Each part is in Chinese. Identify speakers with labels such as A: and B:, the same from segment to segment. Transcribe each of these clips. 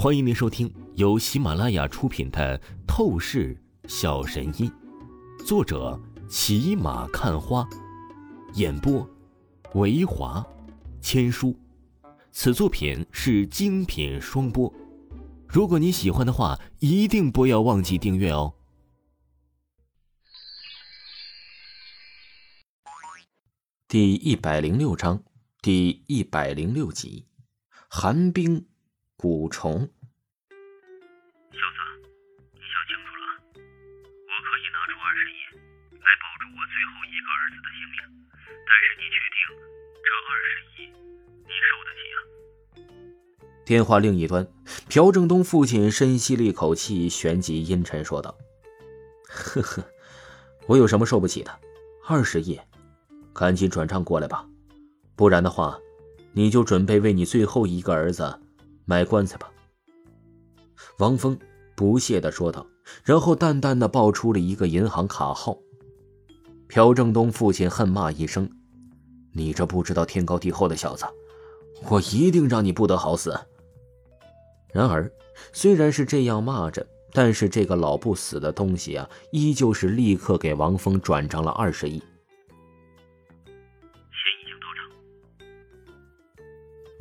A: 欢迎您收听由喜马拉雅出品的《透视小神医》，作者骑马看花，演播维华千书。此作品是精品双播。如果你喜欢的话，一定不要忘记订阅哦。
B: 第一百零六章，第一百零六集，寒冰。蛊虫，
C: 小子，你想清楚了？我可以拿出二十亿来保住我最后一个儿子的性命，但是你确定这二十亿你受得起啊？
B: 电话另一端，朴正东父亲深吸了一口气，旋即阴沉说道：“呵呵，我有什么受不起的？二十亿，赶紧转账过来吧，不然的话，你就准备为你最后一个儿子。”买棺材吧，王峰不屑的说道，然后淡淡的报出了一个银行卡号。朴正东父亲恨骂一声：“你这不知道天高地厚的小子，我一定让你不得好死！”然而，虽然是这样骂着，但是这个老不死的东西啊，依旧是立刻给王峰转账了二十亿。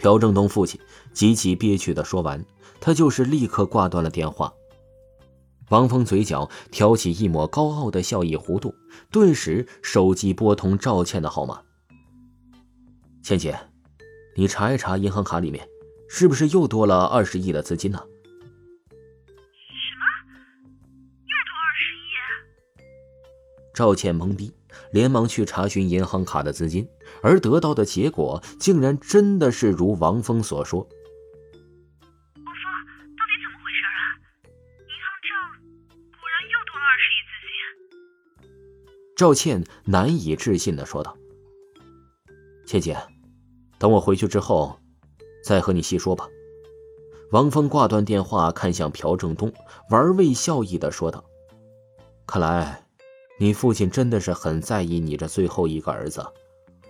B: 朴正东父亲极其憋屈的说完，他就是立刻挂断了电话。王峰嘴角挑起一抹高傲的笑意弧度，顿时手机拨通赵倩的号码：“倩姐，你查一查银行卡里面，是不是又多了二十亿的资金呢？”“
D: 什么？又多二十亿？”
B: 赵倩懵逼。连忙去查询银行卡的资金，而得到的结果竟然真的是如王峰所说。
D: 王峰，到底怎么回事啊？银行账果然又多了二十亿资金。
B: 赵倩难以置信的说道：“倩姐，等我回去之后，再和你细说吧。”王峰挂断电话，看向朴正东，玩味笑意的说道：“看来……”你父亲真的是很在意你这最后一个儿子，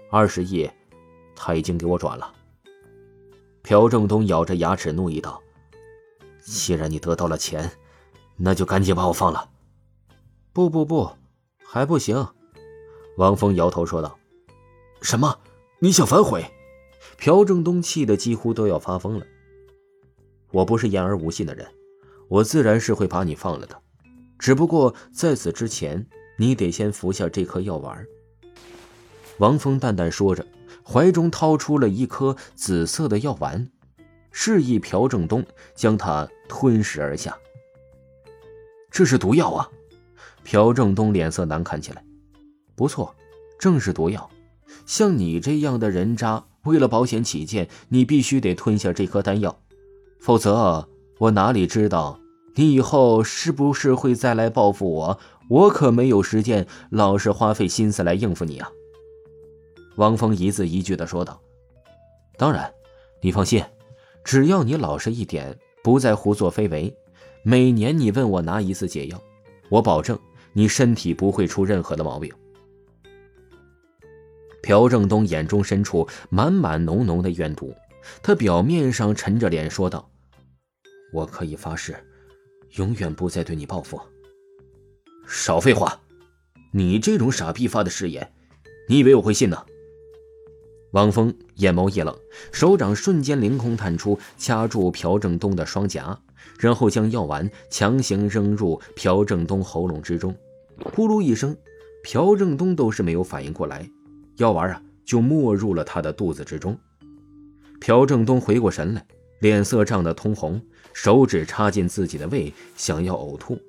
B: 二十亿，他已经给我转了。朴正东咬着牙齿怒意道：“既然你得到了钱，那就赶紧把我放了。”不不不，还不行。王峰摇头说道：“什么？你想反悔？”朴正东气得几乎都要发疯了。我不是言而无信的人，我自然是会把你放了的，只不过在此之前。你得先服下这颗药丸。”王峰淡淡说着，怀中掏出了一颗紫色的药丸，示意朴正东将它吞噬而下。这是毒药啊！朴正东脸色难看起来。不错，正是毒药。像你这样的人渣，为了保险起见，你必须得吞下这颗丹药，否则我哪里知道你以后是不是会再来报复我？我可没有时间老是花费心思来应付你啊。”王峰一字一句的说道。“当然，你放心，只要你老实一点，不再胡作非为，每年你问我拿一次解药，我保证你身体不会出任何的毛病。”朴正东眼中深处满满浓浓的怨毒，他表面上沉着脸说道：“我可以发誓，永远不再对你报复。”少废话！你这种傻逼发的誓言，你以为我会信呢？王峰眼眸一冷，手掌瞬间凌空探出，掐住朴正东的双颊，然后将药丸强行扔入朴正东喉咙之中。呼噜一声，朴正东都是没有反应过来，药丸啊就没入了他的肚子之中。朴正东回过神来，脸色涨得通红，手指插进自己的胃，想要呕吐。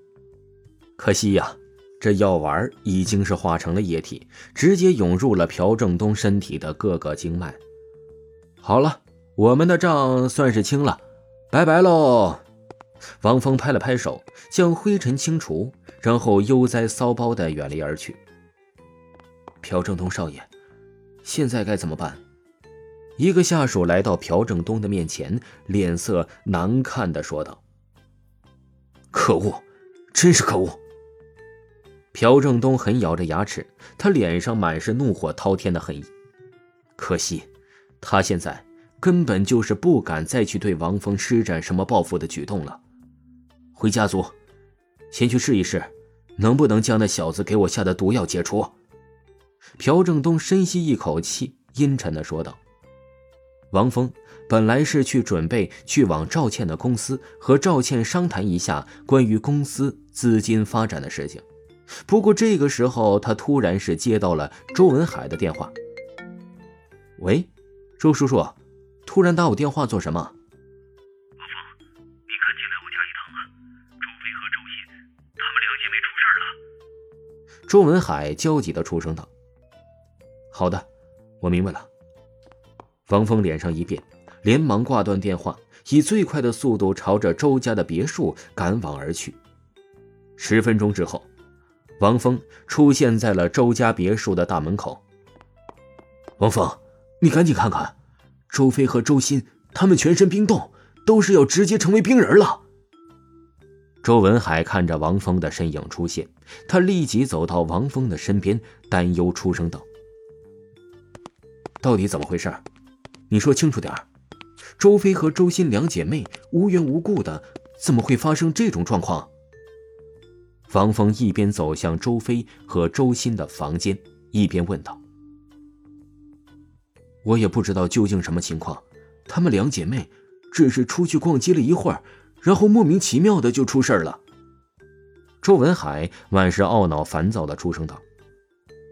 B: 可惜呀，这药丸已经是化成了液体，直接涌入了朴正东身体的各个经脉。好了，我们的账算是清了，拜拜喽！王峰拍了拍手，将灰尘清除，然后悠哉骚包的远离而去。朴正东少爷，现在该怎么办？一个下属来到朴正东的面前，脸色难看的说道：“可恶，真是可恶！”朴正东狠咬着牙齿，他脸上满是怒火滔天的恨意。可惜，他现在根本就是不敢再去对王峰施展什么报复的举动了。回家族，先去试一试，能不能将那小子给我下的毒药解除。朴正东深吸一口气，阴沉的说道：“王峰本来是去准备去往赵倩的公司和赵倩商谈一下关于公司资金发展的事情，不过这个时候他突然是接到了周文海的电话。喂，周叔叔，突然打我电话做什么？”
C: 王峰，你赶紧来我家一趟啊！周飞和周鑫他们两姐妹出事了。
B: 周文海焦急的出声道。好的，我明白了。王峰脸上一变，连忙挂断电话，以最快的速度朝着周家的别墅赶往而去。十分钟之后，王峰出现在了周家别墅的大门口。王峰，你赶紧看看，周飞和周鑫他们全身冰冻，都是要直接成为冰人了。周文海看着王峰的身影出现，他立即走到王峰的身边，担忧出声道。到底怎么回事？你说清楚点周飞和周鑫两姐妹无缘无故的，怎么会发生这种状况？王峰一边走向周飞和周鑫的房间，一边问道：“我也不知道究竟什么情况，她们两姐妹只是出去逛街了一会儿，然后莫名其妙的就出事了。”周文海满是懊恼、烦躁的出声道。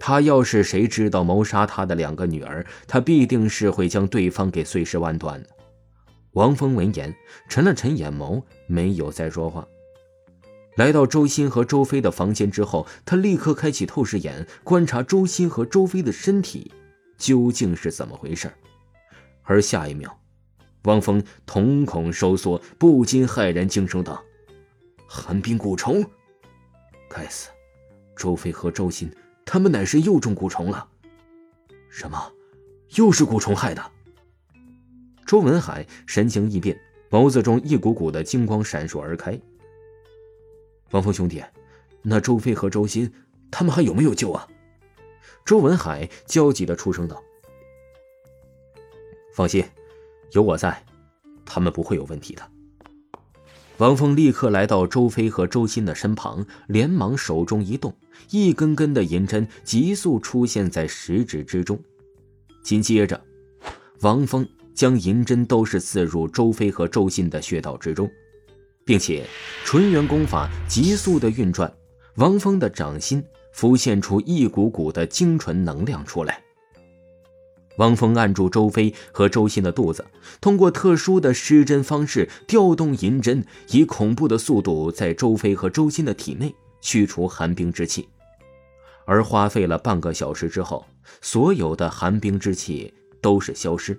B: 他要是谁知道谋杀他的两个女儿，他必定是会将对方给碎尸万段的。王峰闻言，沉了沉眼眸，没有再说话。来到周鑫和周飞的房间之后，他立刻开启透视眼，观察周鑫和周飞的身体究竟是怎么回事。而下一秒，王峰瞳孔收缩，不禁骇然惊声道：“寒冰蛊虫！该死，周飞和周鑫！”他们乃是又中蛊虫了，什么？又是蛊虫害的？周文海神情一变，眸子中一股股的金光闪烁而开。王峰兄弟，那周飞和周鑫，他们还有没有救啊？周文海焦急的出声道：“放心，有我在，他们不会有问题的。”王峰立刻来到周飞和周鑫的身旁，连忙手中一动，一根根的银针急速出现在食指之中。紧接着，王峰将银针都是刺入周飞和周鑫的穴道之中，并且纯元功法急速的运转，王峰的掌心浮现出一股股的精纯能量出来。王峰按住周飞和周鑫的肚子，通过特殊的施针方式调动银针，以恐怖的速度在周飞和周鑫的体内驱除寒冰之气。而花费了半个小时之后，所有的寒冰之气都是消失。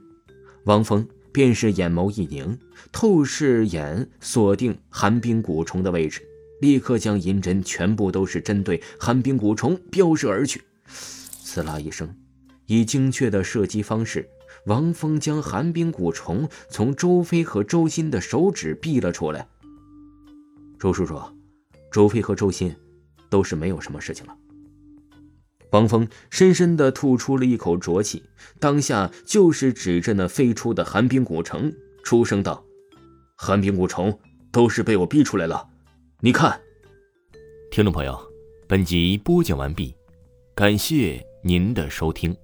B: 王峰便是眼眸一凝，透视眼锁定寒冰蛊虫的位置，立刻将银针全部都是针对寒冰蛊虫飙射而去。刺啦一声。以精确的射击方式，王峰将寒冰蛊虫从周飞和周鑫的手指逼了出来。周叔叔，周飞和周鑫都是没有什么事情了。王峰深深的吐出了一口浊气，当下就是指着那飞出的寒冰蛊虫，出声道：“寒冰蛊虫都是被我逼出来了，你看。”
A: 听众朋友，本集播讲完毕，感谢您的收听。